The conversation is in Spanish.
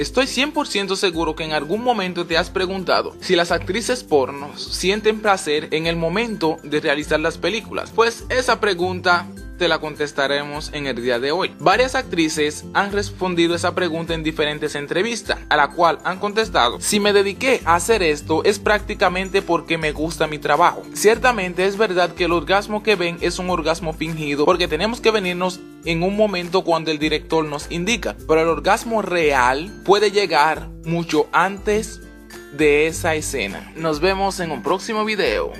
Estoy 100% seguro que en algún momento te has preguntado si las actrices pornos sienten placer en el momento de realizar las películas. Pues esa pregunta te la contestaremos en el día de hoy. Varias actrices han respondido esa pregunta en diferentes entrevistas, a la cual han contestado, si me dediqué a hacer esto es prácticamente porque me gusta mi trabajo. Ciertamente es verdad que el orgasmo que ven es un orgasmo fingido porque tenemos que venirnos en un momento cuando el director nos indica, pero el orgasmo real puede llegar mucho antes de esa escena. Nos vemos en un próximo video.